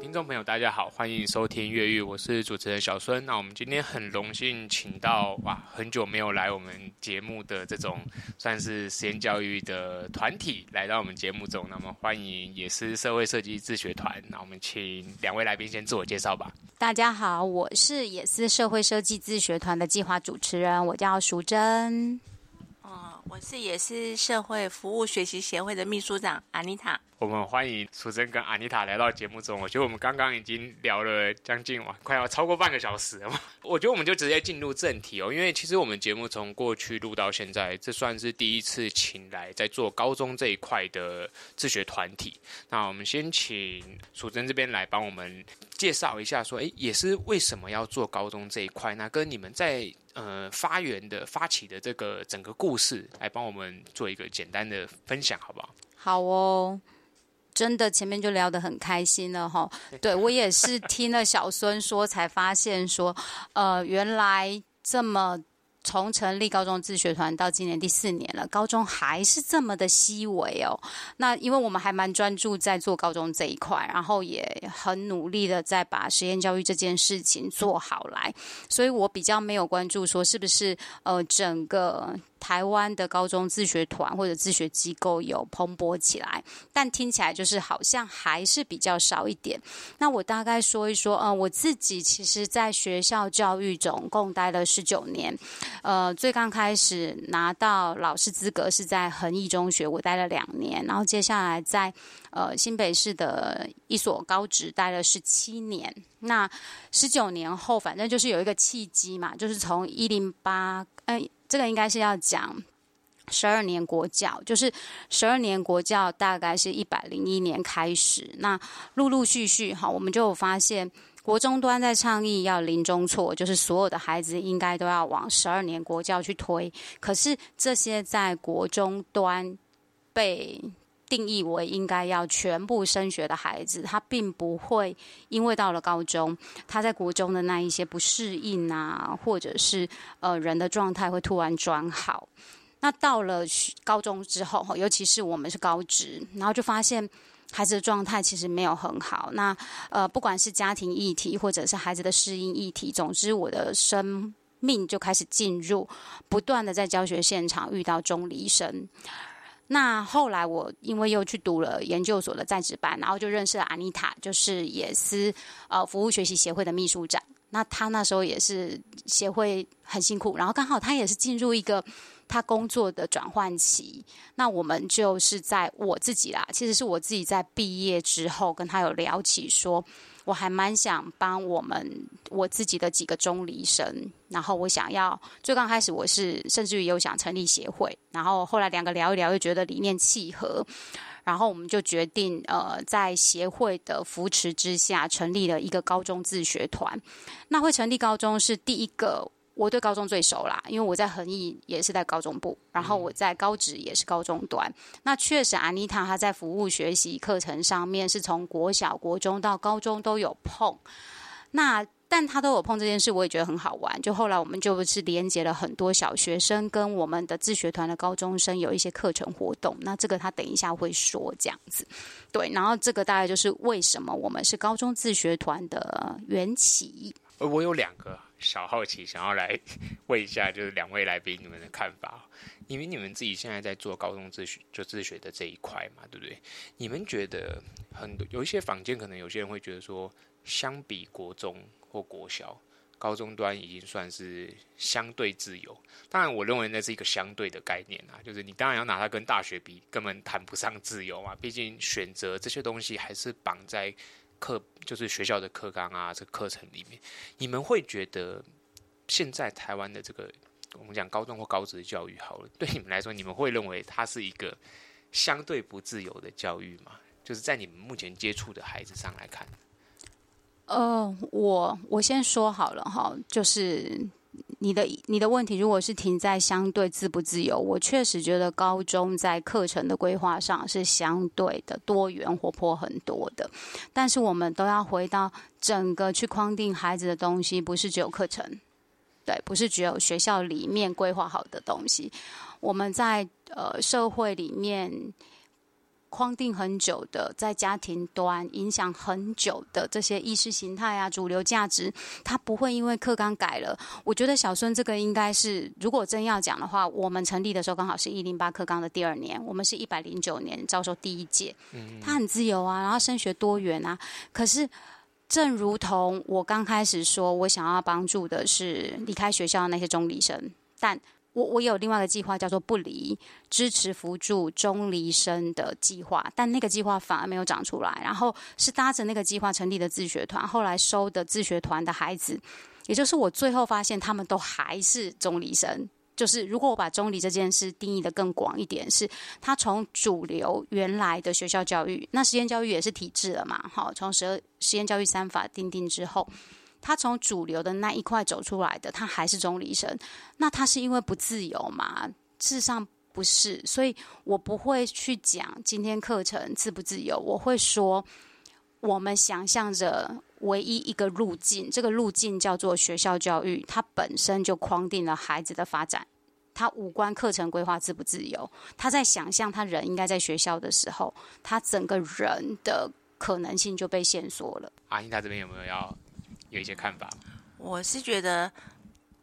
听众朋友，大家好，欢迎收听《越狱》，我是主持人小孙。那我们今天很荣幸请到哇，很久没有来我们节目的这种算是实验教育的团体来到我们节目中。那么欢迎也是社会设计自学团。那我们请两位来宾先自我介绍吧。大家好，我是也是社会设计自学团的计划主持人，我叫淑珍。哦，我是也是社会服务学习协会的秘书长阿妮塔。我们欢迎淑珍跟阿妮塔来到节目中。我觉得我们刚刚已经聊了将近哇，快要超过半个小时了。我觉得我们就直接进入正题哦，因为其实我们节目从过去录到现在，这算是第一次请来在做高中这一块的自学团体。那我们先请淑珍这边来帮我们介绍一下，说，诶，也是为什么要做高中这一块？那跟你们在呃发源的发起的这个整个故事，来帮我们做一个简单的分享，好不好？好哦。真的前面就聊得很开心了哈，对，我也是听了小孙说才发现说，呃，原来这么。从成立高中自学团到今年第四年了，高中还是这么的细微哦。那因为我们还蛮专注在做高中这一块，然后也很努力的在把实验教育这件事情做好来，所以我比较没有关注说是不是呃整个台湾的高中自学团或者自学机构有蓬勃起来，但听起来就是好像还是比较少一点。那我大概说一说，嗯、我自己其实在学校教育总共待了十九年。呃，最刚开始拿到老师资格是在恒毅中学，我待了两年，然后接下来在呃新北市的一所高职待了十七年。那十九年后，反正就是有一个契机嘛，就是从一零八，嗯，这个应该是要讲十二年国教，就是十二年国教大概是一百零一年开始，那陆陆续续哈，我们就有发现。国中端在倡议要零中错，就是所有的孩子应该都要往十二年国教去推。可是这些在国中端被定义为应该要全部升学的孩子，他并不会因为到了高中，他在国中的那一些不适应啊，或者是呃人的状态会突然转好。那到了高中之后，尤其是我们是高职，然后就发现。孩子的状态其实没有很好，那呃，不管是家庭议题，或者是孩子的适应议题，总之我的生命就开始进入不断的在教学现场遇到中离生。那后来我因为又去读了研究所的在职班，然后就认识了阿妮塔，就是也是呃服务学习协会的秘书长。那他那时候也是协会很辛苦，然后刚好他也是进入一个。他工作的转换期，那我们就是在我自己啦，其实是我自己在毕业之后跟他有聊起，说我还蛮想帮我们我自己的几个钟离生，然后我想要最刚开始我是甚至于有想成立协会，然后后来两个聊一聊又觉得理念契合，然后我们就决定呃在协会的扶持之下成立了一个高中自学团，那会成立高中是第一个。我对高中最熟啦，因为我在恒毅也是在高中部，然后我在高职也是高中端。那确实，安妮塔她在服务学习课程上面是从国小、国中到高中都有碰。那但她都有碰这件事，我也觉得很好玩。就后来我们就是连接了很多小学生跟我们的自学团的高中生有一些课程活动。那这个他等一下会说这样子。对，然后这个大概就是为什么我们是高中自学团的缘起。我有两个。小好奇，想要来 问一下，就是两位来宾你们的看法。因为你们自己现在在做高中自学，就自学的这一块嘛，对不对？你们觉得很多有一些坊间，可能有些人会觉得说，相比国中或国小，高中端已经算是相对自由。当然，我认为那是一个相对的概念啊，就是你当然要拿它跟大学比，根本谈不上自由嘛。毕竟选择这些东西还是绑在。课就是学校的课纲啊，这课程里面，你们会觉得现在台湾的这个我们讲高中或高职的教育好了，对你们来说，你们会认为它是一个相对不自由的教育吗？就是在你们目前接触的孩子上来看。呃，我我先说好了哈，就是你的你的问题如果是停在相对自不自由，我确实觉得高中在课程的规划上是相对的多元活泼很多的，但是我们都要回到整个去框定孩子的东西，不是只有课程，对，不是只有学校里面规划好的东西，我们在呃社会里面。框定很久的，在家庭端影响很久的这些意识形态啊、主流价值，它不会因为课纲改了。我觉得小孙这个应该是，如果真要讲的话，我们成立的时候刚好是一零八课纲的第二年，我们是一百零九年招收第一届。嗯，他很自由啊，然后升学多元啊。可是，正如同我刚开始说，我想要帮助的是离开学校的那些中离生，但。我我有另外一个计划，叫做“不离”，支持扶助中离生的计划，但那个计划反而没有长出来。然后是搭着那个计划成立的自学团，后来收的自学团的孩子，也就是我最后发现他们都还是中离生。就是如果我把中离这件事定义得更广一点，是他从主流原来的学校教育，那实验教育也是体制了嘛？好，从十二实验教育三法定定之后。他从主流的那一块走出来的，他还是中离生。那他是因为不自由吗？事实上不是，所以我不会去讲今天课程自不自由。我会说，我们想象着唯一一个路径，这个路径叫做学校教育，它本身就框定了孩子的发展，他无关课程规划自不自由。他在想象他人应该在学校的时候，他整个人的可能性就被限缩了。阿英，他这边有没有要？有一些看法，我是觉得，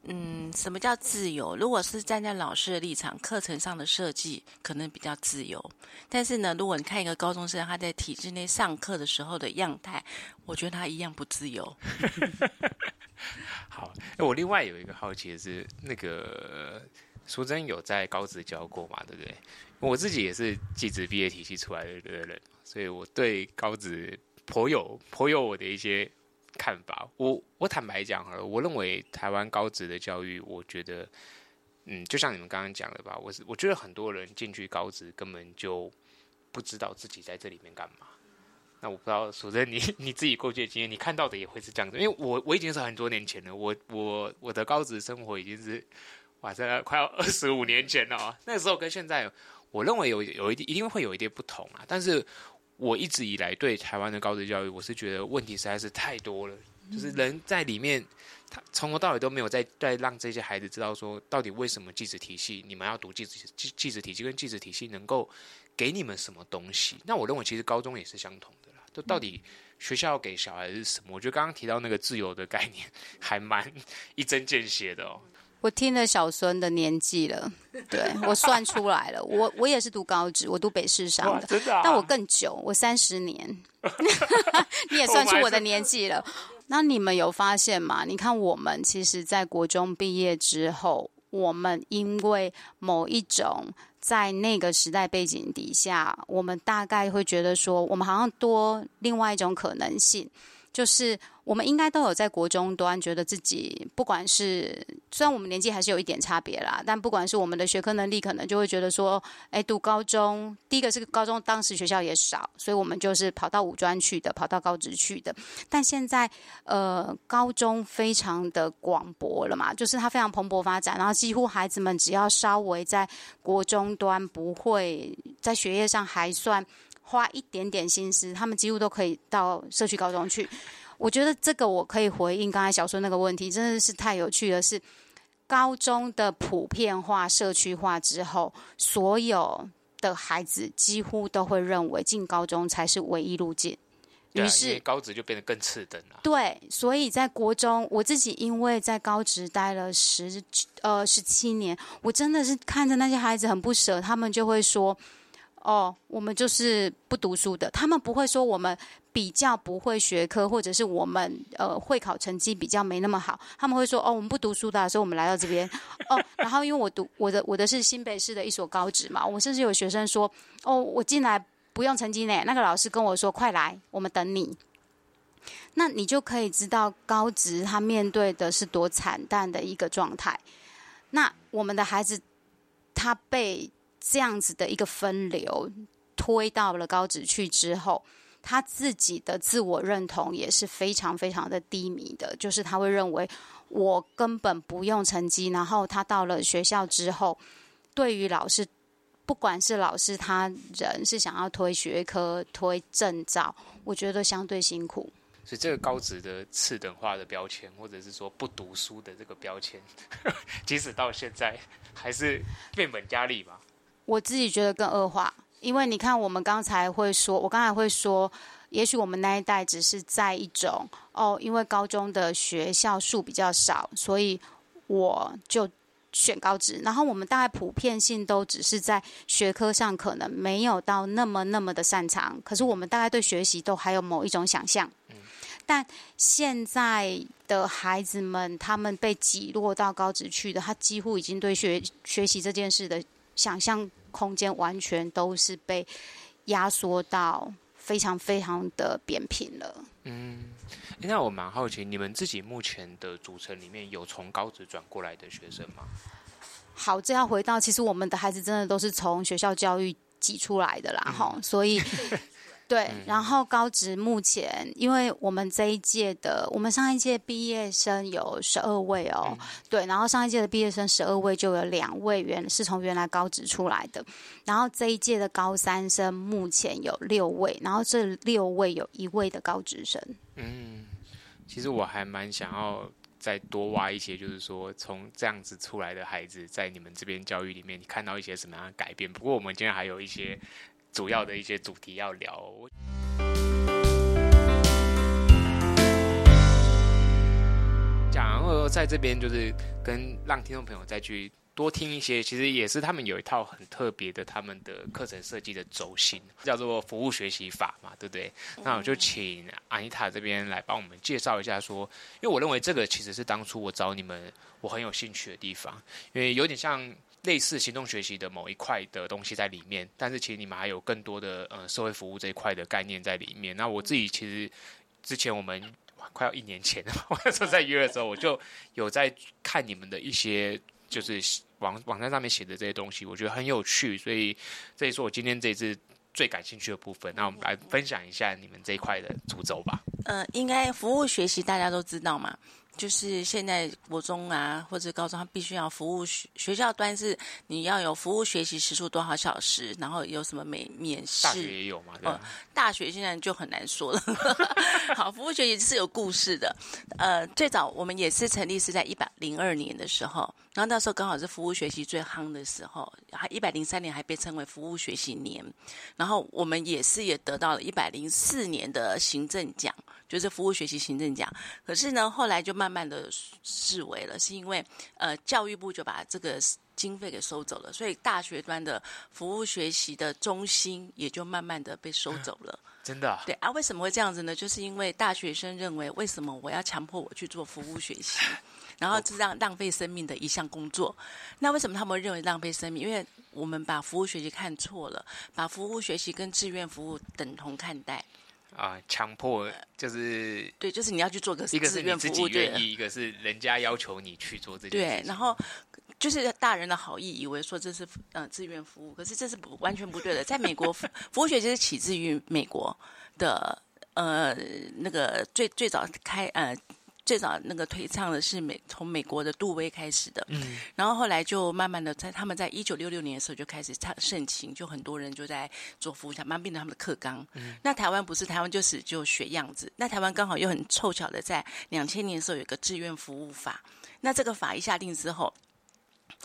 嗯，什么叫自由？如果是站在老师的立场，课程上的设计可能比较自由。但是呢，如果你看一个高中生他在体制内上课的时候的样态，我觉得他一样不自由。好，我另外有一个好奇的是，那个淑珍有在高职教过嘛？对不对？我自己也是技职毕业体系出来的人，所以我对高职颇有颇有我的一些。看法，我我坦白讲了，我认为台湾高职的教育，我觉得，嗯，就像你们刚刚讲的吧，我是我觉得很多人进去高职根本就不知道自己在这里面干嘛。那我不知道，说真，你 你自己过去的经验，你看到的也会是这样子，因为我我已经是很多年前了，我我我的高职生活已经是哇，这快要二十五年前了啊，那时候跟现在，我认为有有一点一定会有一点不同啊，但是。我一直以来对台湾的高职教育，我是觉得问题实在是太多了。就是人在里面，他从头到尾都没有在在让这些孩子知道说，到底为什么技职体系，你们要读技职技技职体系跟技职体系能够给你们什么东西？那我认为其实高中也是相同的啦。就到底学校要给小孩是什么？我觉得刚刚提到那个自由的概念，还蛮一针见血的哦。我听了小孙的年纪了，对，我算出来了，我我也是读高职，我读北市商的，真的啊？但我更久，我三十年 你也算出我的年纪了。那你们有发现吗？你看，我们其实，在国中毕业之后，我们因为某一种在那个时代背景底下，我们大概会觉得说，我们好像多另外一种可能性。就是我们应该都有在国中端觉得自己，不管是虽然我们年纪还是有一点差别啦，但不管是我们的学科能力，可能就会觉得说，哎，读高中，第一个是高中当时学校也少，所以我们就是跑到五专去的，跑到高职去的。但现在，呃，高中非常的广博了嘛，就是它非常蓬勃发展，然后几乎孩子们只要稍微在国中端不会在学业上还算。花一点点心思，他们几乎都可以到社区高中去。我觉得这个我可以回应刚才小孙那个问题，真的是太有趣了。是高中的普遍化、社区化之后，所有的孩子几乎都会认为进高中才是唯一路径。于是高职就变得更次等了。对，所以在国中，我自己因为在高职待了十呃十七年，我真的是看着那些孩子很不舍，他们就会说。哦，我们就是不读书的。他们不会说我们比较不会学科，或者是我们呃会考成绩比较没那么好。他们会说哦，我们不读书的，所以我们来到这边。哦，然后因为我读我的我的是新北市的一所高职嘛，我甚至有学生说哦，我进来不用成绩呢。那个老师跟我说，快来，我们等你。那你就可以知道高职他面对的是多惨淡的一个状态。那我们的孩子他被。这样子的一个分流推到了高职去之后，他自己的自我认同也是非常非常的低迷的，就是他会认为我根本不用成绩，然后他到了学校之后，对于老师，不管是老师他人是想要推学科、推证照，我觉得相对辛苦。所以这个高职的次等化的标签，或者是说不读书的这个标签，即使到现在还是变本加厉吧。我自己觉得更恶化，因为你看，我们刚才会说，我刚才会说，也许我们那一代只是在一种哦，因为高中的学校数比较少，所以我就选高职。然后我们大概普遍性都只是在学科上可能没有到那么那么的擅长，可是我们大概对学习都还有某一种想象。但现在的孩子们，他们被挤落到高职去的，他几乎已经对学学习这件事的想象空间完全都是被压缩到非常非常的扁平了。嗯，那我蛮好奇，你们自己目前的组成里面有从高职转过来的学生吗？好，这要回到，其实我们的孩子真的都是从学校教育挤出来的啦，哈、嗯，所以。对，然后高职目前，因为我们这一届的，我们上一届毕业生有十二位哦，嗯、对，然后上一届的毕业生十二位就有两位原是从原来高职出来的，然后这一届的高三生目前有六位，然后这六位有一位的高职生。嗯，其实我还蛮想要再多挖一些，就是说从这样子出来的孩子，在你们这边教育里面，你看到一些什么样的改变？不过我们今天还有一些。主要的一些主题要聊，讲在这边就是跟让听众朋友再去多听一些，其实也是他们有一套很特别的他们的课程设计的轴心，叫做服务学习法嘛，对不对？那我就请安妮塔这边来帮我们介绍一下，说，因为我认为这个其实是当初我找你们我很有兴趣的地方，因为有点像。类似行动学习的某一块的东西在里面，但是其实你们还有更多的呃社会服务这一块的概念在里面。那我自己其实之前我们快要一年前，我那时候在约的时候，我就有在看你们的一些就是网网站上面写的这些东西，我觉得很有趣，所以这也是我今天这次最感兴趣的部分。那我们来分享一下你们这一块的主轴吧。呃，应该服务学习大家都知道嘛。就是现在国中啊，或者高中，他必须要服务学学校端是你要有服务学习时数多少小时，然后有什么免免试？大学也有嘛？大学现在就很难说了。好，服务学习是有故事的。呃，最早我们也是成立是在一百零二年的时候，然后那时候刚好是服务学习最夯的时候，还一百零三年还被称为服务学习年，然后我们也是也得到了一百零四年的行政奖。就是服务学习行政奖，可是呢，后来就慢慢的视为了，是因为呃教育部就把这个经费给收走了，所以大学端的服务学习的中心也就慢慢的被收走了。真的？对啊，为什么会这样子呢？就是因为大学生认为，为什么我要强迫我去做服务学习，然后是这样浪费生命的一项工作？那为什么他们认为浪费生命？因为我们把服务学习看错了，把服务学习跟志愿服务等同看待。啊，强迫就是对，就是你要去做个一个是你自己愿意，一个是人家要求你去做这件事。对，然后就是大人的好意，以为说这是呃志愿服务，可是这是不完全不对的。在美国，服务学就是起自于美国的呃那个最最早开呃。最早那个推唱的是美从美国的杜威开始的，嗯，然后后来就慢慢的在他们在一九六六年的时候就开始唱盛情，就很多人就在做服务，慢慢变成他们的课纲。嗯，那台湾不是台湾就是就学样子，那台湾刚好又很凑巧的在两千年的时候有个志愿服务法，那这个法一下定之后。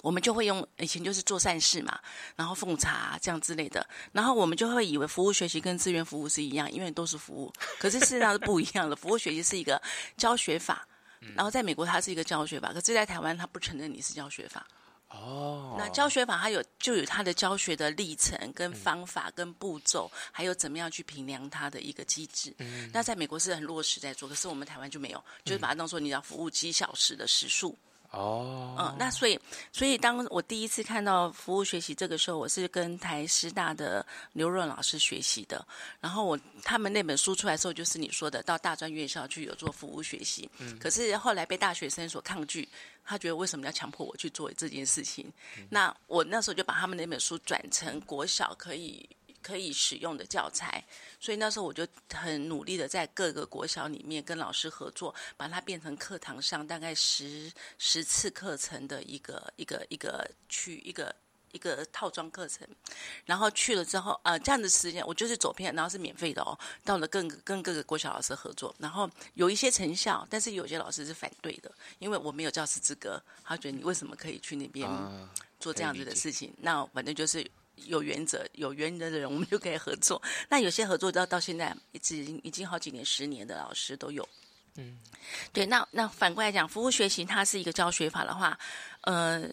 我们就会用以前就是做善事嘛，然后奉茶、啊、这样之类的，然后我们就会以为服务学习跟志愿服务是一样，因为都是服务，可是事实上是不一样的。服务学习是一个教学法，然后在美国它是一个教学法，可是在台湾它不承认你是教学法。哦，那教学法它有就有它的教学的历程跟方法跟步骤，还有怎么样去评量它的一个机制。那在美国是很落实在做，可是我们台湾就没有，就是把它当做你要服务几小时的时数。哦，嗯，那所以，所以当我第一次看到服务学习这个时候，我是跟台师大的刘润老师学习的。然后我他们那本书出来的时候，就是你说的到大专院校去有做服务学习。嗯，可是后来被大学生所抗拒，他觉得为什么要强迫我去做这件事情？嗯，那我那时候就把他们那本书转成国小可以可以使用的教材。所以那时候我就很努力的在各个国小里面跟老师合作，把它变成课堂上大概十十次课程的一个一个一个区一个。一个套装课程，然后去了之后，呃，这样的时间我就是走遍，然后是免费的哦。到了跟跟各个国小老师合作，然后有一些成效，但是有些老师是反对的，因为我没有教师资格，他觉得你为什么可以去那边做这样子的事情？那反正就是有原则、有原则的人，我们就可以合作。那有些合作到到现在一直已经已经好几年、十年的老师都有。嗯，对。那那反过来讲，服务学习它是一个教学法的话，呃。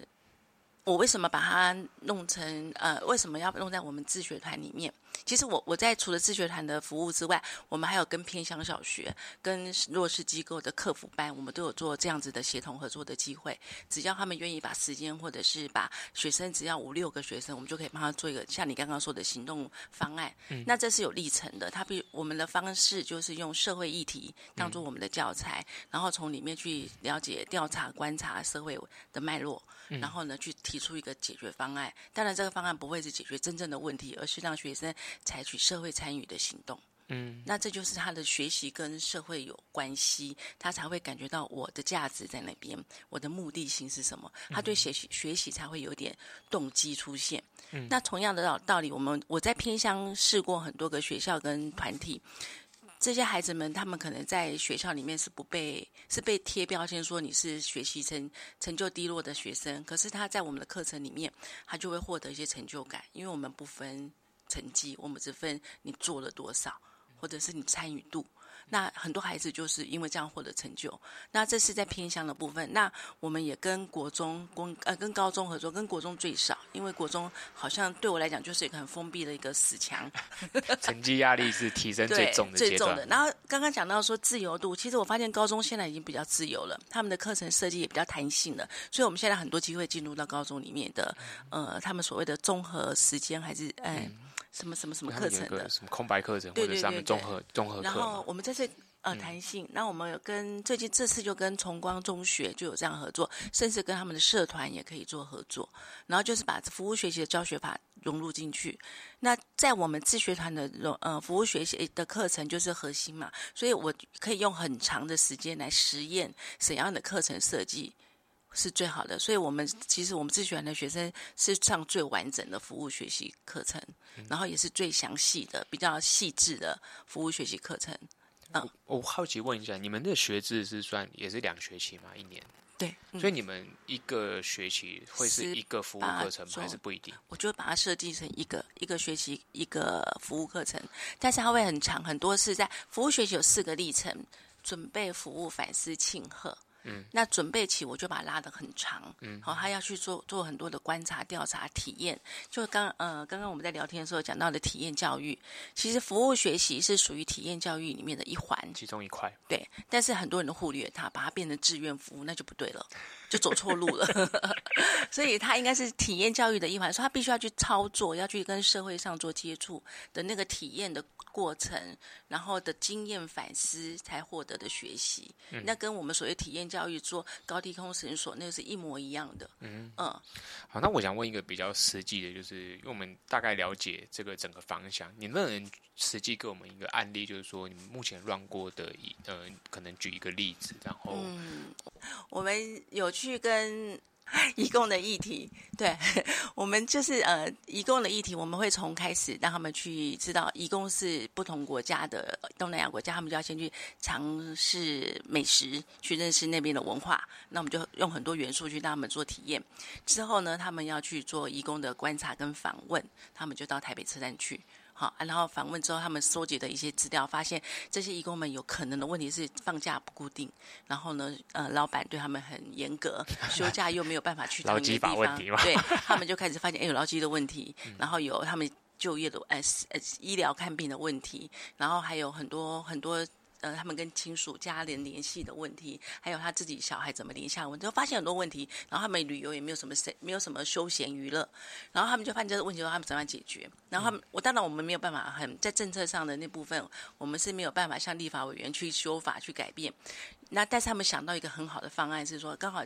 我为什么把它弄成呃？为什么要弄在我们自学团里面？其实我我在除了自学团的服务之外，我们还有跟偏乡小学、跟弱势机构的客服班，我们都有做这样子的协同合作的机会。只要他们愿意把时间，或者是把学生，只要五六个学生，我们就可以帮他做一个像你刚刚说的行动方案。嗯，那这是有历程的。他比我们的方式就是用社会议题当做我们的教材，嗯，然后从里面去了解、调查、观察社会的脉络。然后呢，去提出一个解决方案。当然，这个方案不会是解决真正的问题，而是让学生采取社会参与的行动。嗯，那这就是他的学习跟社会有关系，他才会感觉到我的价值在那边，我的目的性是什么？他对学习学习才会有点动机出现。嗯，那同样的道道理，我们我在偏乡试过很多个学校跟团体。这些孩子们，他们可能在学校里面是不被是被贴标签说你是学习成成就低落的学生，可是他在我们的课程里面，他就会获得一些成就感，因为我们不分成绩，我们只分你做了多少，或者是你参与度。那很多孩子就是因为这样获得成就。那这是在偏向的部分。那我们也跟国中、公呃跟高中合作，跟国中最少，因为国中好像对我来讲就是一个很封闭的一个死墙。成绩压力是提升最重的。最重的。然后刚刚讲到说自由度，其实我发现高中现在已经比较自由了，他们的课程设计也比较弹性了。所以我们现在很多机会进入到高中里面的，呃，他们所谓的综合时间还是哎。嗯什么什么什么课程的，什么空白课程，或者是他们综合综合课。然后我们在这次呃弹性，那、嗯、我们有跟最近这次就跟崇光中学就有这样合作，甚至跟他们的社团也可以做合作。然后就是把服务学习的教学法融入进去。那在我们自学团的融呃服务学习的课程就是核心嘛，所以我可以用很长的时间来实验怎样的课程设计。是最好的，所以我们其实我们自学团的学生是上最完整的服务学习课程，嗯、然后也是最详细的、比较细致的服务学习课程。嗯，我，我好奇问一下，你们的学制是算也是两学期吗？一年？对，嗯、所以你们一个学期会是一个服务课程吗？还是不一定？我就把它设计成一个一个学期一个服务课程，但是它会很长，很多是在服务学习有四个历程：准备、服务、反思、庆贺。嗯，那准备期我就把它拉得很长，嗯，好，他要去做做很多的观察、调查、体验。就刚呃，刚刚我们在聊天的时候讲到的体验教育，其实服务学习是属于体验教育里面的一环，其中一块。对，但是很多人都忽略它，把它变成志愿服务，那就不对了，就走错路了。所以它应该是体验教育的一环，说他必须要去操作，要去跟社会上做接触的那个体验的过程，然后的经验反思才获得的学习。嗯，那跟我们所谓体验教育做高低空绳索，那个是一模一样的。嗯嗯，好，那我想问一个比较实际的，就是因为我们大概了解这个整个方向，你能不能实际给我们一个案例，就是说你们目前 run 过的一呃，可能举一个例子，然后嗯，我们有去跟。移工的议题，对 我们就是呃，移工的议题，我们会从开始让他们去知道，移工是不同国家的东南亚国家，他们就要先去尝试美食，去认识那边的文化。那我们就用很多元素去让他们做体验。之后呢，他们要去做移工的观察跟访问，他们就到台北车站去。好，然后访问之后，他们收集的一些资料，发现这些义工们有可能的问题是放假不固定，然后呢，呃，老板对他们很严格，休假又没有办法去到一个地方，对，他们就开始发现，哎，有劳基的问题，然后有他们就业的，呃，呃，医疗看病的问题，然后还有很多很多。呃，他们跟亲属家人联系的问题，还有他自己小孩怎么联系的问题，就发现很多问题。然后他们旅游也没有什么没有什么休闲娱乐。然后他们就发现这个问题，说他们怎么样解决？然后他们，我当然我们没有办法很在政策上的那部分，我们是没有办法向立法委员去修法去改变。那但是他们想到一个很好的方案，是说刚好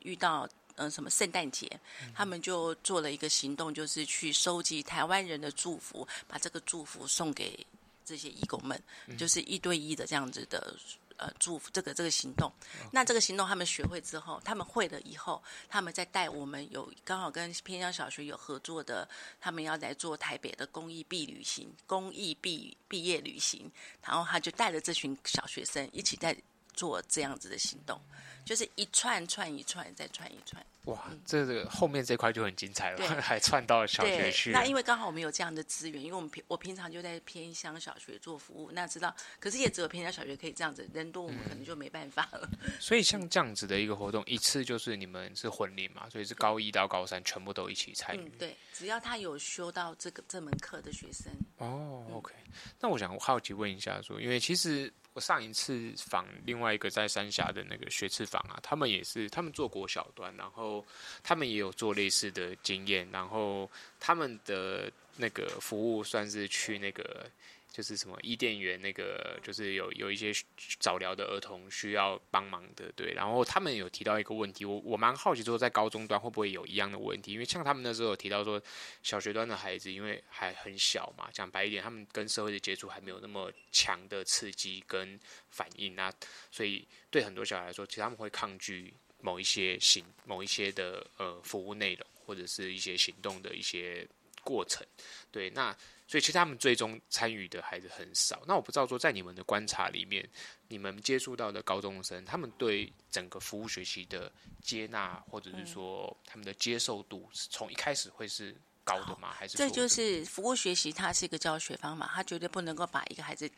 遇到嗯什么圣诞节，他们就做了一个行动，就是去收集台湾人的祝福，把这个祝福送给这些义工们，就是一对一的这样子的。呃，祝福这个这个行动，那这个行动他们学会之后，他们会了以后，他们再带我们有刚好跟偏乡小学有合作的，他们要来做台北的公益毕旅行、公益毕毕业旅行，然后他就带着这群小学生一起在做这样子的行动，就是一串串一串再串一串。哇，这个后面这块就很精彩了，还串到小学去。那因为刚好我们有这样的资源，因为我们平我平常就在偏乡小学做服务，那知道，可是也只有偏乡小学可以这样子，人多我们可能就没办法了。嗯、所以像这样子的一个活动，一次就是你们是混龄嘛，所以是高一到高三全部都一起参与。嗯，对，只要他有修到这个这门课的学生。哦，OK。那我想我好奇问一下说，因为其实。上一次访另外一个在三峡的那个学次访啊，他们也是他们做国小端，然后他们也有做类似的经验，然后他们的那个服务算是去那个。就是什么伊甸园那个，就是有有一些早疗的儿童需要帮忙的，对。然后他们有提到一个问题，我我蛮好奇说，在高中端会不会有一样的问题？因为像他们那时候有提到说，小学端的孩子因为还很小嘛，讲白一点，他们跟社会的接触还没有那么强的刺激跟反应啊，所以对很多小孩来说，其实他们会抗拒某一些行某一些的呃服务内容，或者是一些行动的一些过程，对。那所以其实他们最终参与的孩子很少。那我不知道说，在你们的观察里面，你们接触到的高中生，他们对整个服务学习的接纳，或者是说他们的接受度，从一开始会是高的吗？还是这就是服务学习，它是一个教学方法，它绝对不能够把一个孩子。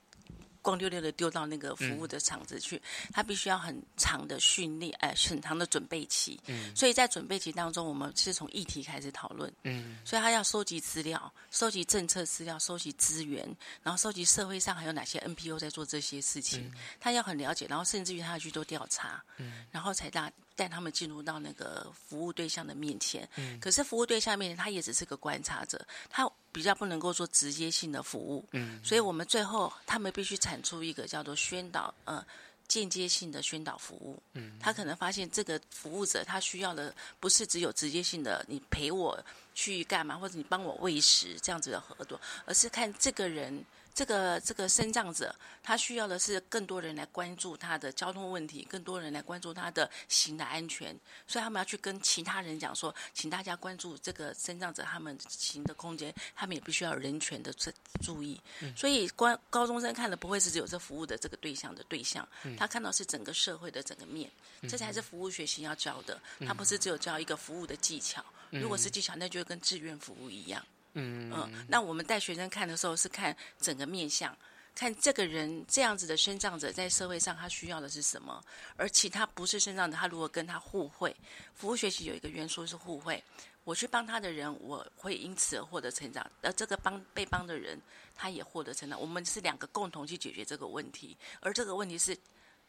光溜溜的丢到那个服务的场子去，嗯、他必须要很长的训练，哎、呃，很长的准备期。嗯，所以在准备期当中，我们是从议题开始讨论。嗯，所以他要收集资料，收集政策资料，收集资源，然后收集社会上还有哪些 NPO 在做这些事情。嗯、他要很了解，然后甚至于他要去做调查。嗯，然后才带带他们进入到那个服务对象的面前。嗯，可是服务对象面前，他也只是个观察者，他。比较不能够做直接性的服务，嗯，所以我们最后他们必须产出一个叫做宣导，呃，间接性的宣导服务，嗯，他可能发现这个服务者他需要的不是只有直接性的你陪我去干嘛，或者你帮我喂食这样子的合作，而是看这个人。这个这个身障者，他需要的是更多人来关注他的交通问题，更多人来关注他的行的安全，所以他们要去跟其他人讲说，请大家关注这个身障者他们行的空间，他们也必须要人权的注注意。所以，关高中生看的不会是只有这服务的这个对象的对象，他看到是整个社会的整个面，这才是服务学习要教的。他不是只有教一个服务的技巧，如果是技巧，那就跟志愿服务一样。嗯，那我们带学生看的时候是看整个面相，看这个人这样子的身障者在社会上他需要的是什么，而其他不是身障者，他如果跟他互惠，服务学习有一个元素是互惠，我去帮他的人，我会因此而获得成长，而这个帮被帮的人他也获得成长，我们是两个共同去解决这个问题，而这个问题是，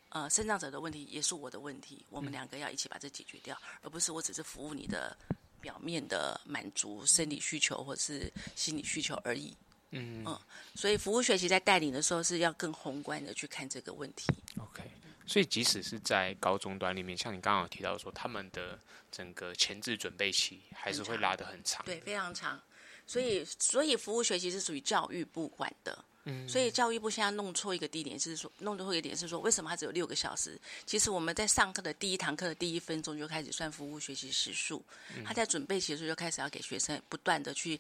呃，身障者的问题也是我的问题，我们两个要一起把这解决掉，而不是我只是服务你的。表面的满足生理需求或是心理需求而已。嗯嗯，所以服务学习在带领的时候是要更宏观的去看这个问题。OK，所以即使是在高中端里面，像你刚刚有提到说，他们的整个前置准备期还是会拉得很长。对，非常长。所以，所以服务学习是属于教育部管的。嗯，所以教育部现在弄错一个地点，是说弄错一个点是说，为什么它只有六个小时？其实我们在上课的第一堂课的第一分钟就开始算服务学习时数，他在准备期的时候就开始要给学生不断的去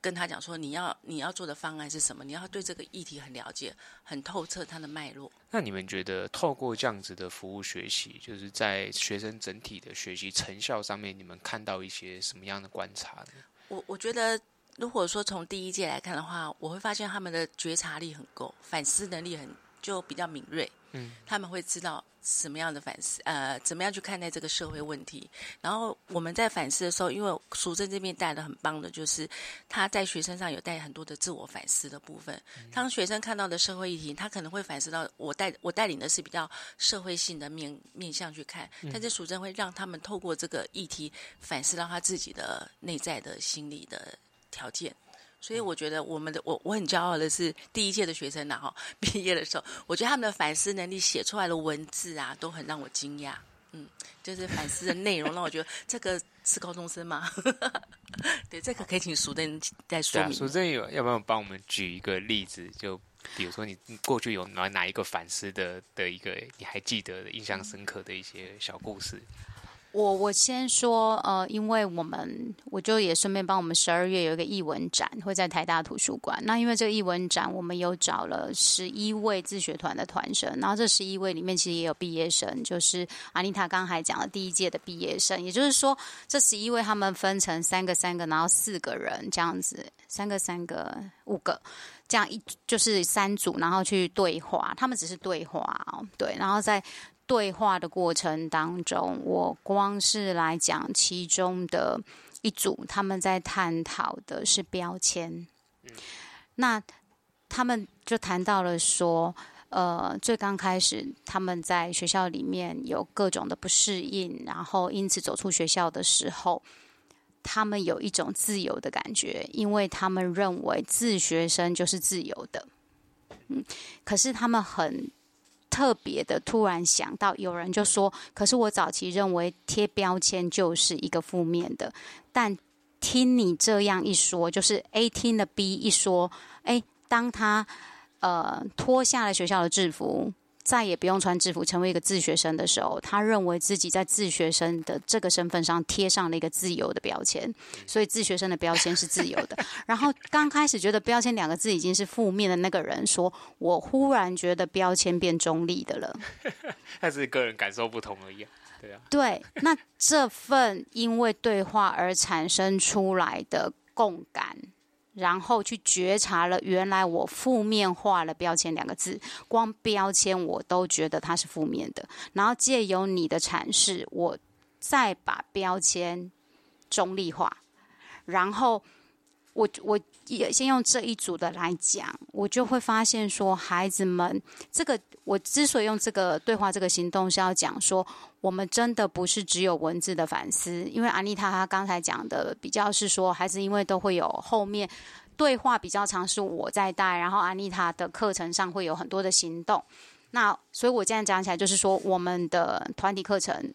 跟他讲说，你要你要做的方案是什么？你要对这个议题很了解、很透彻它的脉络。那你们觉得透过这样子的服务学习，就是在学生整体的学习成效上面，你们看到一些什么样的观察呢？我我觉得。如果说从第一届来看的话，我会发现他们的觉察力很够，反思能力很就比较敏锐。嗯，他们会知道什么样的反思，呃，怎么样去看待这个社会问题。然后我们在反思的时候，因为淑珍这边带的很棒的，就是他在学生上有带很多的自我反思的部分。当学生看到的社会议题，他可能会反思到我带我带领的是比较社会性的面面向去看，但是淑珍会让他们透过这个议题反思到他自己的内在的心理的。条件，所以我觉得我们的我我很骄傲的是第一届的学生呐哈，毕业的时候，我觉得他们的反思能力写出来的文字啊，都很让我惊讶。嗯，就是反思的内容让我觉得这个是高中生吗？对，这个可以请淑珍再说明。淑珍有要不要帮我们举一个例子？就比如说你过去有哪哪一个反思的的一个你还记得的印象深刻的一些小故事？我我先说，呃，因为我们我就也顺便帮我们十二月有一个译文展，会在台大图书馆。那因为这个译文展，我们有找了十一位自学团的团生，然后这十一位里面其实也有毕业生，就是阿妮塔刚才讲的第一届的毕业生。也就是说，这十一位他们分成三个三个，然后四个人这样子，三个三个五个，这样一就是三组，然后去对话。他们只是对话哦，对，然后在。对话的过程当中，我光是来讲其中的一组，他们在探讨的是标签。那他们就谈到了说，呃，最刚开始他们在学校里面有各种的不适应，然后因此走出学校的时候，他们有一种自由的感觉，因为他们认为自学生就是自由的。嗯，可是他们很。特别的，突然想到，有人就说：“可是我早期认为贴标签就是一个负面的，但听你这样一说，就是 A 听了 B 一说，诶，当他呃脱下了学校的制服。”再也不用穿制服，成为一个自学生的时候，他认为自己在自学生的这个身份上贴上了一个自由的标签，所以自学生的标签是自由的。然后刚开始觉得标签两个字已经是负面的那个人说：“我忽然觉得标签变中立的了。”但是个人感受不同而已啊。对啊。对，那这份因为对话而产生出来的共感。然后去觉察了，原来我负面化了标签两个字，光标签我都觉得它是负面的。然后借由你的阐释，我再把标签中立化，然后。我我也先用这一组的来讲，我就会发现说，孩子们，这个我之所以用这个对话这个行动，是要讲说，我们真的不是只有文字的反思，因为安妮塔她刚才讲的比较是说，孩子因为都会有后面对话比较长，是我在带，然后安妮塔的课程上会有很多的行动，那所以我这样讲起来就是说，我们的团体课程，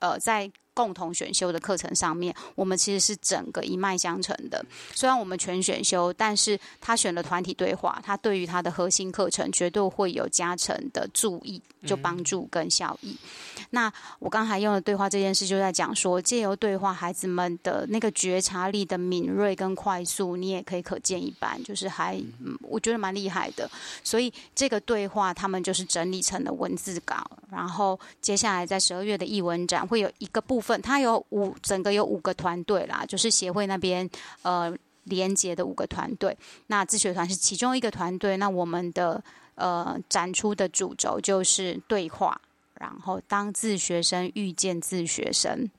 呃，在。共同选修的课程上面，我们其实是整个一脉相承的。虽然我们全选修，但是他选了团体对话，他对于他的核心课程绝对会有加成的注意，就帮助跟效益。嗯、那我刚才用的对话这件事，就在讲说，借由对话，孩子们的那个觉察力的敏锐跟快速，你也可以可见一斑，就是还、嗯、我觉得蛮厉害的。所以这个对话，他们就是整理成了文字稿，然后接下来在十二月的译文展会有一个部分。他有五，整个有五个团队啦，就是协会那边呃连接的五个团队。那自学团是其中一个团队。那我们的呃展出的主轴就是对话，然后当自学生遇见自学生，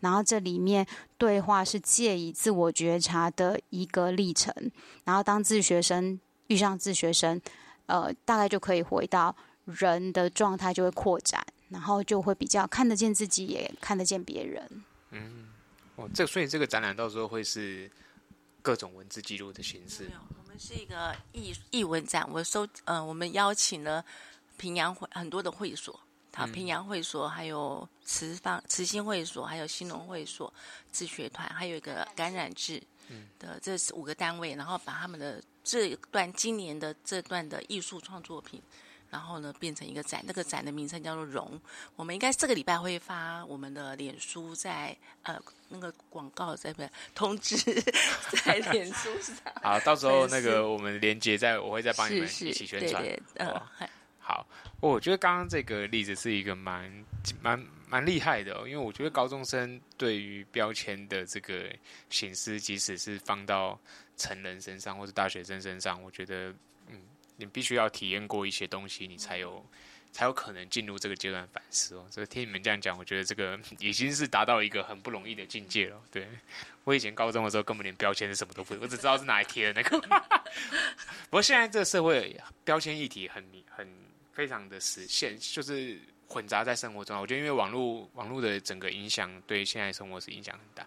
然后这里面对话是借以自我觉察的一个历程。然后当自学生遇上自学生，呃，大概就可以回到人的状态就会扩展。然后就会比较看得见自己，也看得见别人。嗯，哦，这所以这个展览到时候会是各种文字记录的形式。我们是一个艺艺文展，我收呃，我们邀请了平阳会很多的会所，好，平阳会所，还有慈方慈心会所，还有兴隆会所自学团，还有一个感染志的，这是五个单位，然后把他们的这段今年的这段的艺术创作品。然后呢，变成一个展，那个展的名称叫做“融”。我们应该这个礼拜会发我们的脸书在，呃那个广告在不通知 在脸书上。好，到时候那个我们连接在，我会再帮你们一起宣传。对对对呃、好，我觉得刚刚这个例子是一个蛮蛮蛮厉害的哦，因为我觉得高中生对于标签的这个形式，即使是放到成人身上或者大学生身上，我觉得。你必须要体验过一些东西，你才有才有可能进入这个阶段反思哦。所以听你们这样讲，我觉得这个已经是达到一个很不容易的境界了。对，我以前高中的时候根本连标签是什么都不我只知道是哪里贴的那个。不过现在这个社会标签议题很很非常的实现，就是混杂在生活中。我觉得因为网络网络的整个影响，对现在生活是影响很大。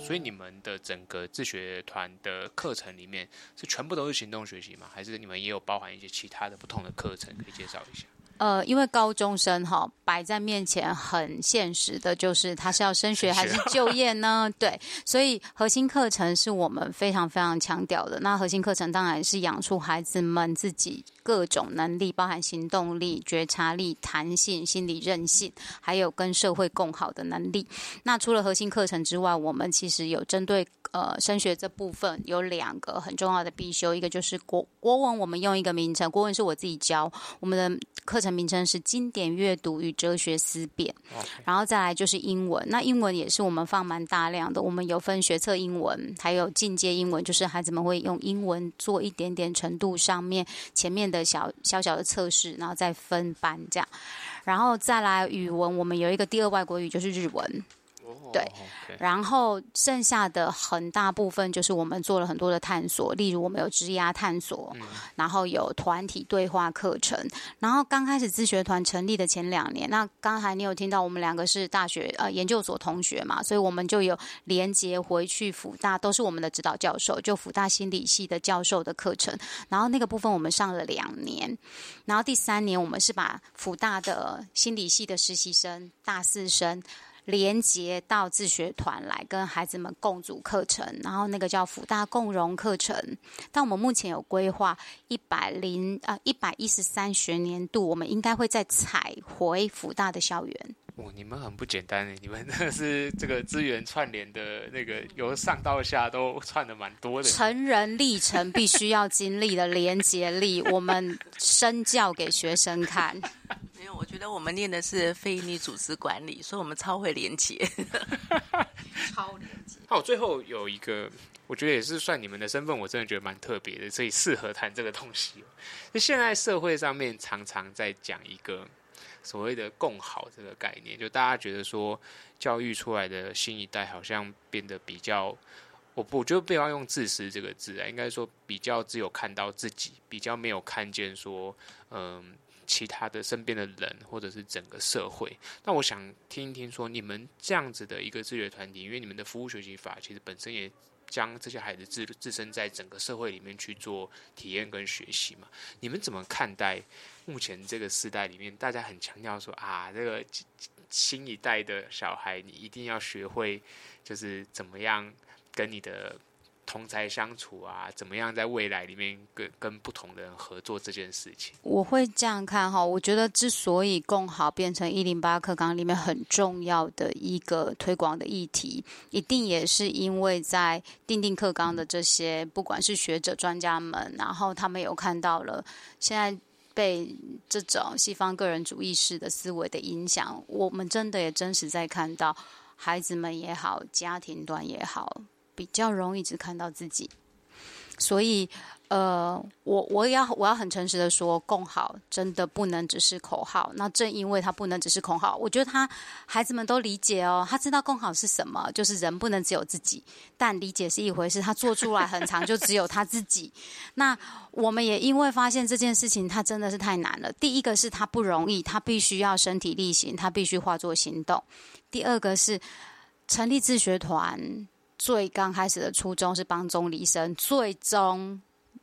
所以你们的整个自学团的课程里面是全部都是行动学习吗？还是你们也有包含一些其他的不同的课程可以介绍一下？呃，因为高中生哈摆在面前很现实的，就是他是要升学还是就业呢？对，所以核心课程是我们非常非常强调的。那核心课程当然是养出孩子们自己各种能力，包含行动力、觉察力、弹性、心理韧性，还有跟社会共好的能力。那除了核心课程之外，我们其实有针对呃升学这部分有两个很重要的必修，一个就是国国文，我们用一个名称，国文是我自己教，我们的课程。名称是经典阅读与哲学思辨.然后再来就是英文。那英文也是我们放蛮大量的，我们有分学测英文，还有进阶英文，就是孩子们会用英文做一点点程度上面前面的小小小的测试，然后再分班这样。然后再来语文，我们有一个第二外国语就是日文。对，okay. 然后剩下的很大部分就是我们做了很多的探索，例如我们有职涯探索，嗯，然后有团体对话课程。然后刚开始自学团成立的前两年，那刚才你有听到我们两个是大学呃研究所同学嘛，所以我们就有连接回去辅大，都是我们的指导教授，就辅大心理系的教授的课程。然后那个部分我们上了两年，然后第三年我们是把辅大的心理系的实习生大四生。连接到自学团来跟孩子们共组课程，然后那个叫辅大共融课程。但我们目前有规划一百零啊一百一十三学年度，我们应该会再踩回辅大的校园。哦，你们很不简单诶，你们那是这个资源串联的那个由上到下都串的蛮多的。成人历程必须要经历的连接力，我们身教给学生看。没有，我觉得我们念的是非营利组织管理，所以我们超会连接，超连接。好，最后有一个，我觉得也是算你们的身份，我真的觉得蛮特别的，所以适合谈这个东西。就现在社会上面常常在讲一个。所谓的共好这个概念，就大家觉得说，教育出来的新一代好像变得比较，我不，我觉得不要用自私这个字啊，应该说比较只有看到自己，比较没有看见说，嗯，其他的身边的人或者是整个社会。那我想听一听说，你们这样子的一个自学团体，因为你们的服务学习法其实本身也。将这些孩子置置身在整个社会里面去做体验跟学习嘛？你们怎么看待目前这个时代里面，大家很强调说啊，这个新一代的小孩，你一定要学会，就是怎么样跟你的。同才相处啊，怎么样在未来里面跟跟不同的人合作这件事情？我会这样看哈，我觉得之所以共好变成一零八课纲里面很重要的一个推广的议题，一定也是因为在定定课纲的这些不管是学者专家们，然后他们有看到了现在被这种西方个人主义式的思维的影响，我们真的也真实在看到孩子们也好，家庭端也好。比较容易只看到自己，所以，呃，我我也要我要很诚实的说，共好真的不能只是口号。那正因为他不能只是口号，我觉得他孩子们都理解哦，他知道共好是什么，就是人不能只有自己。但理解是一回事，他做出来很长就只有他自己。那我们也因为发现这件事情，他真的是太难了。第一个是他不容易，他必须要身体力行，他必须化作行动。第二个是成立自学团。最刚开始的初衷是帮中离生，最终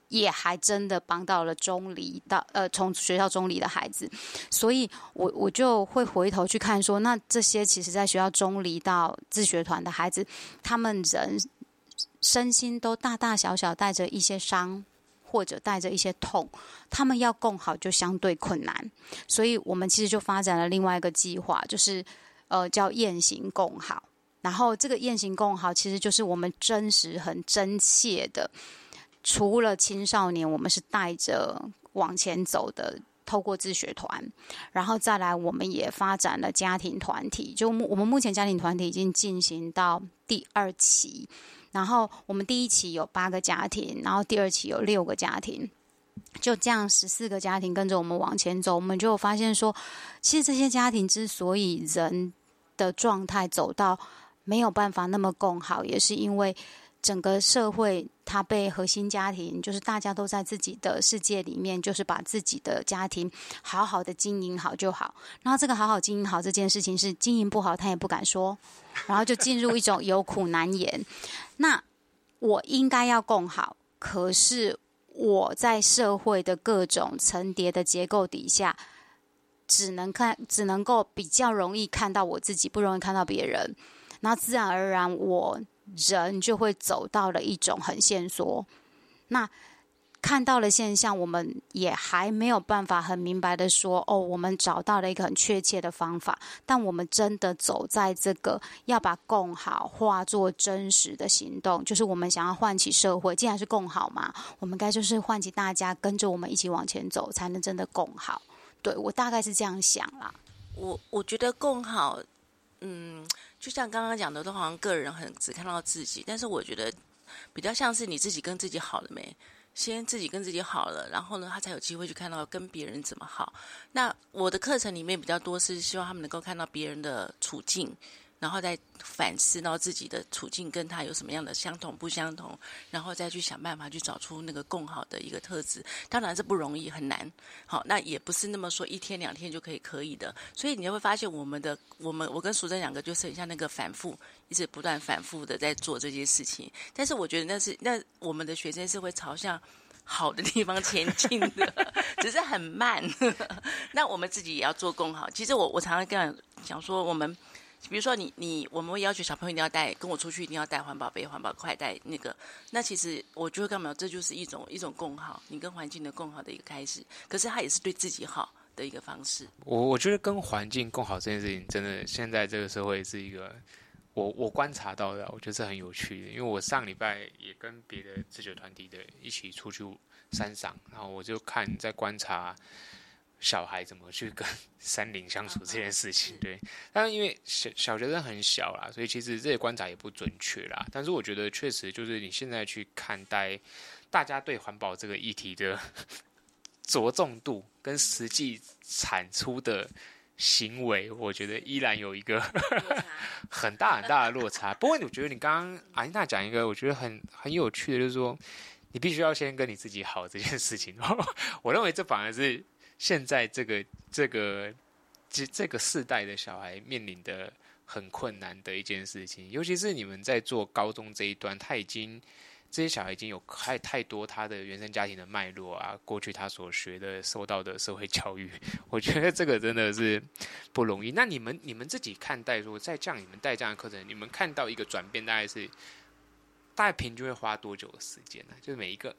也还真的帮到了中离到呃从学校中离的孩子，所以我我就会回头去看说，那这些其实在学校中离到自学团的孩子，他们人身心都大大小小带着一些伤或者带着一些痛，他们要共好就相对困难，所以我们其实就发展了另外一个计划，就是呃叫雁行共好。然后这个雁行共好，其实就是我们真实、很真切的。除了青少年，我们是带着往前走的，透过自学团，然后再来，我们也发展了家庭团体。就我们目前家庭团体已经进行到第二期，然后我们第一期有八个家庭，然后第二期有六个家庭，就这样十四个家庭跟着我们往前走，我们就发现说，其实这些家庭之所以人的状态走到。没有办法那么共好，也是因为整个社会它被核心家庭，就是大家都在自己的世界里面，就是把自己的家庭好好的经营好就好。然后这个好好经营好这件事情是经营不好，他也不敢说，然后就进入一种有苦难言。那我应该要共好，可是我在社会的各种层叠的结构底下，只能看，只能够比较容易看到我自己，不容易看到别人。那自然而然，我人就会走到了一种很线索。那看到了现象，我们也还没有办法很明白的说，哦，我们找到了一个很确切的方法。但我们真的走在这个要把共好化作真实的行动，就是我们想要唤起社会。既然是共好嘛，我们该就是唤起大家跟着我们一起往前走，才能真的共好。对，我大概是这样想啦。我我觉得共好，嗯。就像刚刚讲的，都好像个人很只看到自己，但是我觉得比较像是你自己跟自己好了没？先自己跟自己好了，然后呢，他才有机会去看到跟别人怎么好。那我的课程里面比较多是希望他们能够看到别人的处境。然后再反思到自己的处境跟他有什么样的相同不相同，然后再去想办法去找出那个共好的一个特质。当然这不容易，很难。好，那也不是那么说一天两天就可以可以的。所以你就会发现，我们的我们我跟淑珍两个就是很像那个反复，一直不断反复的在做这些事情。但是我觉得那是那我们的学生是会朝向好的地方前进的，只是很慢。那我们自己也要做共好。其实我我常常跟讲说我们。比如说你，你我们会要求小朋友一定要带，跟我出去一定要带环保杯、环保筷带那个。那其实我觉得干嘛？这就是一种一种共好，你跟环境的共好的一个开始。可是它也是对自己好的一个方式。我我觉得跟环境共好这件事情，真的现在这个社会是一个我我观察到的，我觉得是很有趣的。因为我上礼拜也跟别的自学团体的一起出去山上，然后我就看在观察。小孩怎么去跟 山林相处这件事情，对，但是因为小小学生很小啦，所以其实这些观察也不准确啦。但是我觉得确实就是你现在去看待大家对环保这个议题的 着重度跟实际产出的行为，我觉得依然有一个 很大很大的落差。不过我觉得你刚刚阿妮娜讲一个我觉得很很有趣的，就是说你必须要先跟你自己好这件事情。我认为这反而是。现在这个这个这这个世代的小孩面临的很困难的一件事情，尤其是你们在做高中这一段，他已经这些小孩已经有太太多他的原生家庭的脉络啊，过去他所学的、受到的社会教育，我觉得这个真的是不容易。那你们你们自己看待说，在这样你们带这样的课程，你们看到一个转变，大概是？大概平均会花多久的时间呢？就是每一个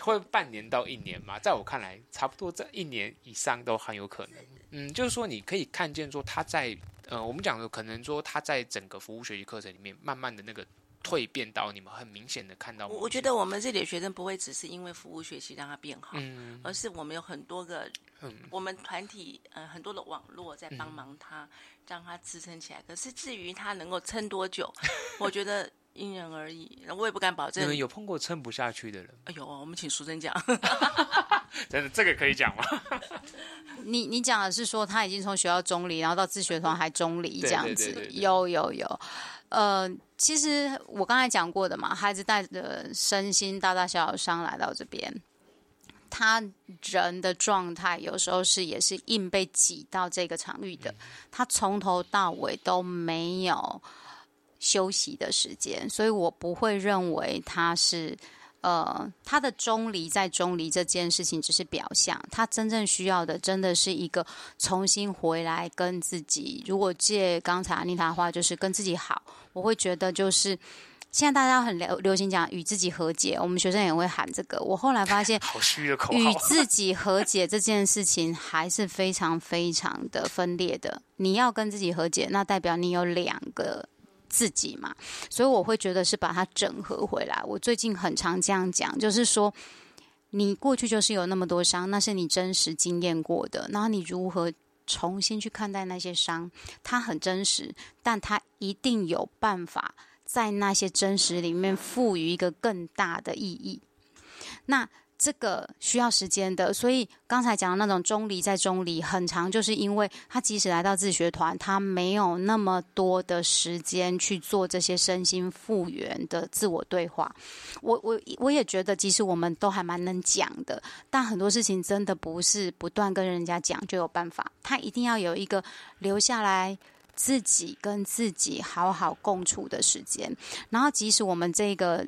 会半年到一年嘛，在我看来，差不多在一年以上都很有可能。嗯，就是说你可以看见说他在呃，我们讲的可能说他在整个服务学习课程里面，慢慢的那个蜕变到你们很明显的看到。我觉得我们这里的学生不会只是因为服务学习让他变好，嗯，而是我们有很多个，嗯，我们团体呃很多的网络在帮忙他，让他支撑起来。可是至于他能够撑多久，我觉得。因人而异，我也不敢保证。你们有碰过撑不下去的人？哎呦，我们请淑珍讲。真的，这个可以讲吗？你你讲的是说他已经从学校中离，然后到自学团还中离这样子？有有有。呃，其实我刚才讲过的嘛，孩子带着身心大大小小伤来到这边，他人的状态有时候是也是硬被挤到这个场域的，嗯、他从头到尾都没有。休息的时间，所以我不会认为他是，呃，他的中离在中离这件事情只是表象，他真正需要的真的是一个重新回来跟自己。如果借刚才安妮塔的话，就是跟自己好，我会觉得就是现在大家很流流行讲与自己和解，我们学生也会喊这个。我后来发现，好虚的口号，与自己和解这件事情还是非常非常的分裂的。你要跟自己和解，那代表你有两个。自己嘛，所以我会觉得是把它整合回来。我最近很常这样讲，就是说，你过去就是有那么多伤，那是你真实经验过的。然后你如何重新去看待那些伤？它很真实，但它一定有办法在那些真实里面赋予一个更大的意义。那这个需要时间的，所以刚才讲的那种中离在中离，很长，就是因为他即使来到自学团，他没有那么多的时间去做这些身心复原的自我对话。我我我也觉得，即使我们都还蛮能讲的，但很多事情真的不是不断跟人家讲就有办法，他一定要有一个留下来自己跟自己好好共处的时间。然后，即使我们这个。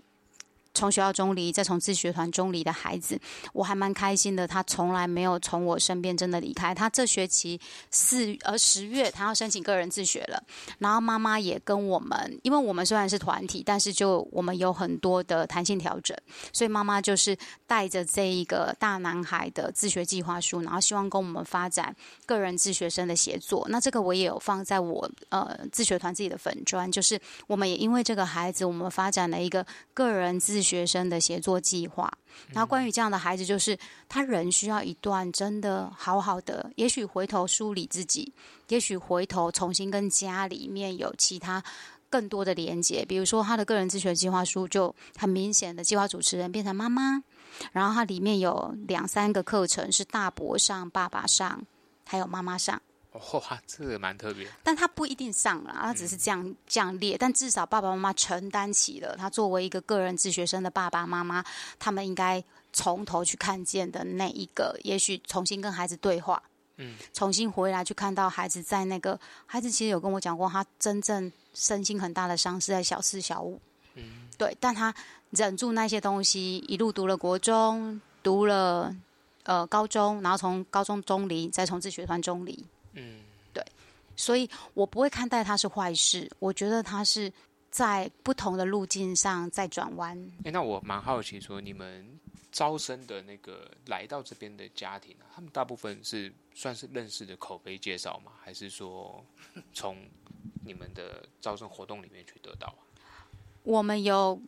从学校中离，再从自学团中离的孩子，我还蛮开心的。他从来没有从我身边真的离开。他这学期四呃十月，他要申请个人自学了。然后妈妈也跟我们，因为我们虽然是团体，但是就我们有很多的弹性调整，所以妈妈就是带着这一个大男孩的自学计划书，然后希望跟我们发展个人自学生的协作。那这个我也有放在我呃自学团自己的粉专，就是我们也因为这个孩子，我们发展了一个个人自学生的协作计划，然后关于这样的孩子，就是他人需要一段真的好好的，也许回头梳理自己，也许回头重新跟家里面有其他更多的连接。比如说，他的个人自学计划书就很明显的计划主持人变成妈妈，然后它里面有两三个课程是大伯上、爸爸上，还有妈妈上。哇，这个蛮特别，但他不一定上了，他只是这样这样列。但至少爸爸妈妈承担起了他作为一个个人自学生的爸爸妈妈，他们应该从头去看见的那一个，也许重新跟孩子对话，嗯，重新回来去看到孩子在那个孩子其实有跟我讲过，他真正身心很大的伤是在小四小五，嗯，对，但他忍住那些东西，一路读了国中，读了呃高中，然后从高中中离，再从自学团中离。嗯，对，所以我不会看待它是坏事，我觉得它是在不同的路径上在转弯。哎，那我蛮好奇，说你们招生的那个来到这边的家庭啊，他们大部分是算是认识的口碑介绍吗？还是说从你们的招生活动里面去得到啊？我们有。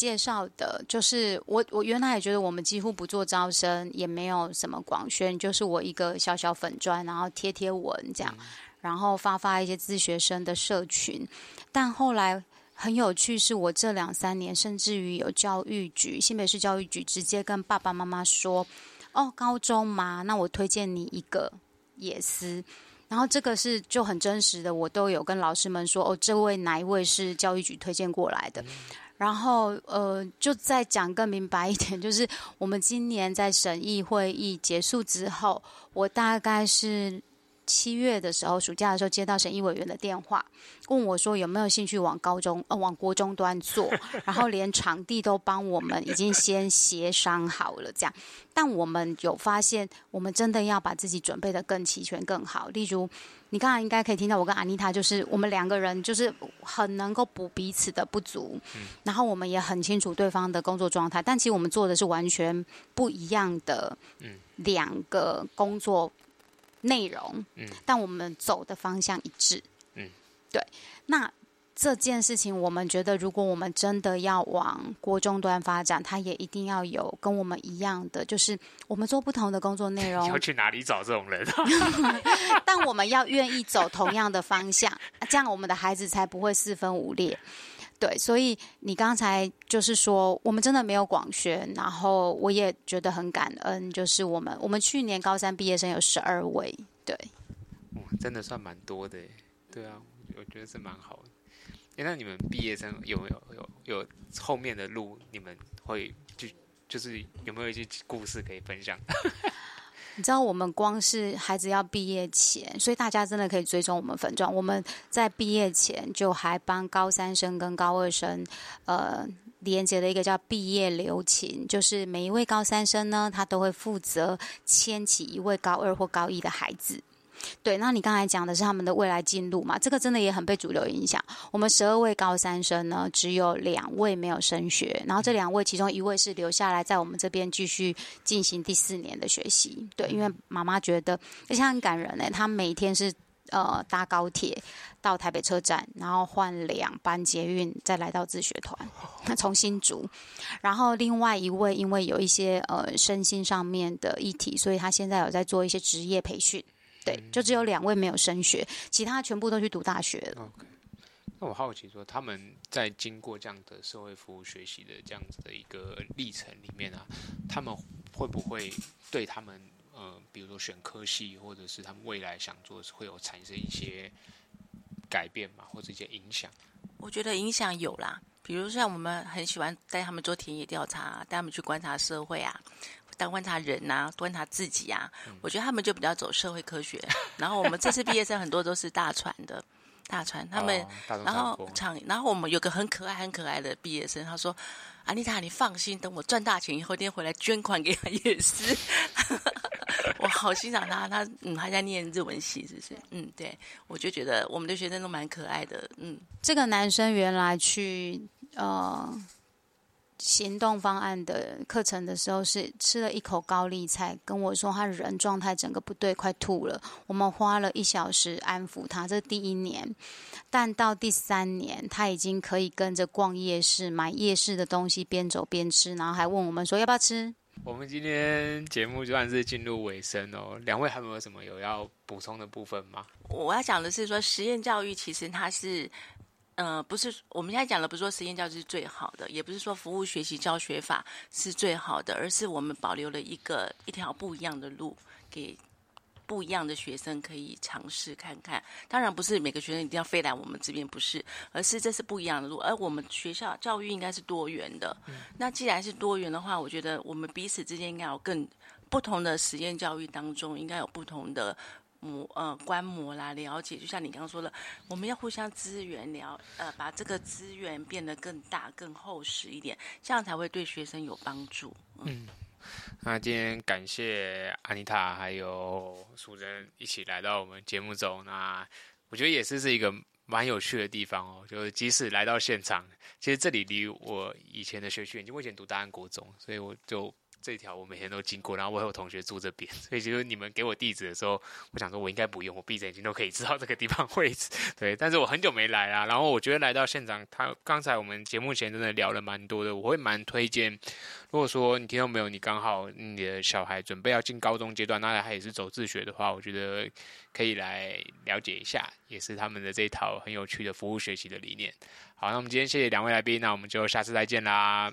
介绍的就是我，我原来也觉得我们几乎不做招生，也没有什么广宣，就是我一个小小粉砖，然后贴贴文这样，然后发发一些自学生的社群。但后来很有趣，是我这两三年，甚至于有教育局，新北市教育局直接跟爸爸妈妈说：“哦，高中嘛，那我推荐你一个也思。”然后这个是就很真实的，我都有跟老师们说：“哦，这位哪一位是教育局推荐过来的？”然后，呃，就再讲更明白一点，就是我们今年在审议会议结束之后，我大概是。七月的时候，暑假的时候接到审议委员的电话，问我说有没有兴趣往高中呃往国中端做，然后连场地都帮我们已经先协商好了这样。但我们有发现，我们真的要把自己准备得更齐全更好。例如，你刚才应该可以听到我跟安妮塔，就是我们两个人就是很能够补彼此的不足，然后我们也很清楚对方的工作状态，但其实我们做的是完全不一样的两个工作。内容，嗯，但我们走的方向一致，嗯，对。那这件事情，我们觉得，如果我们真的要往国中端发展，它也一定要有跟我们一样的，就是我们做不同的工作内容。要去哪里找这种人？但我们要愿意走同样的方向，这样我们的孩子才不会四分五裂。对，所以你刚才就是说，我们真的没有广宣，然后我也觉得很感恩，就是我们我们去年高三毕业生有十二位，对，哇，真的算蛮多的，对啊，我觉得是蛮好的。那你们毕业生有没有有有后面的路，你们会就就是有没有一些故事可以分享？你知道我们光是孩子要毕业前，所以大家真的可以追踪我们粉状。我们在毕业前就还帮高三生跟高二生，呃，连接了一个叫毕业留情，就是每一位高三生呢，他都会负责牵起一位高二或高一的孩子。对，那你刚才讲的是他们的未来进路嘛？这个真的也很被主流影响。我们十二位高三生呢，只有两位没有升学，然后这两位其中一位是留下来在我们这边继续进行第四年的学习。对，因为妈妈觉得，而且很感人呢。她每天是呃搭高铁到台北车站，然后换两班捷运，再来到自学团，那从新组。然后另外一位因为有一些呃身心上面的议题，所以他现在有在做一些职业培训。对，就只有两位没有升学，其他全部都去读大学了。OK，那我好奇说，他们在经过这样的社会服务学习的这样子的一个历程里面啊，他们会不会对他们呃，比如说选科系，或者是他们未来想做的，会有产生一些改变嘛，或者一些影响？我觉得影响有啦，比如像我们很喜欢带他们做田野调查，带他们去观察社会啊，带观察人呐、啊，观察自己啊。嗯、我觉得他们就比较走社会科学。然后我们这次毕业生很多都是大船的。大船，他们，哦、然后厂，然后我们有个很可爱、很可爱的毕业生，他说：“安妮塔，你放心，等我赚大钱以后，一定回来捐款给他也是。”我好欣赏他，他嗯，他在念日文系，是不是？嗯，对，我就觉得我们的学生都蛮可爱的。嗯，这个男生原来去呃。行动方案的课程的时候，是吃了一口高丽菜，跟我说他人状态整个不对，快吐了。我们花了一小时安抚他，这第一年，但到第三年，他已经可以跟着逛夜市，买夜市的东西，边走边吃，然后还问我们说要不要吃。我们今天节目就算是进入尾声哦，两位还有没有什么有要补充的部分吗？我要讲的是说，实验教育其实它是。呃，不是，我们现在讲的不是说实验教育是最好的，也不是说服务学习教学法是最好的，而是我们保留了一个一条不一样的路，给不一样的学生可以尝试看看。当然，不是每个学生一定要飞来我们这边，不是，而是这是不一样的路。而我们学校教育应该是多元的。嗯。那既然是多元的话，我觉得我们彼此之间应该有更不同的实验教育当中，应该有不同的。模呃观摩啦，了解，就像你刚刚说的，我们要互相资源聊，呃，把这个资源变得更大、更厚实一点，这样才会对学生有帮助。嗯，那今天感谢安妮塔还有淑珍一起来到我们节目中，那我觉得也是是一个蛮有趣的地方哦，就是即使来到现场，其实这里离我以前的学区，因为以前读大安国中，所以我就。这条我每天都经过，然后我有同学住这边，所以就是你们给我地址的时候，我想说我应该不用，我闭着眼睛都可以知道这个地方位置。对，但是我很久没来啦，然后我觉得来到现场，他刚才我们节目前真的聊了蛮多的，我会蛮推荐。如果说你听到没有，你刚好你的小孩准备要进高中阶段，那他也是走自学的话，我觉得可以来了解一下，也是他们的这一套很有趣的服务学习的理念。好，那我们今天谢谢两位来宾，那我们就下次再见啦。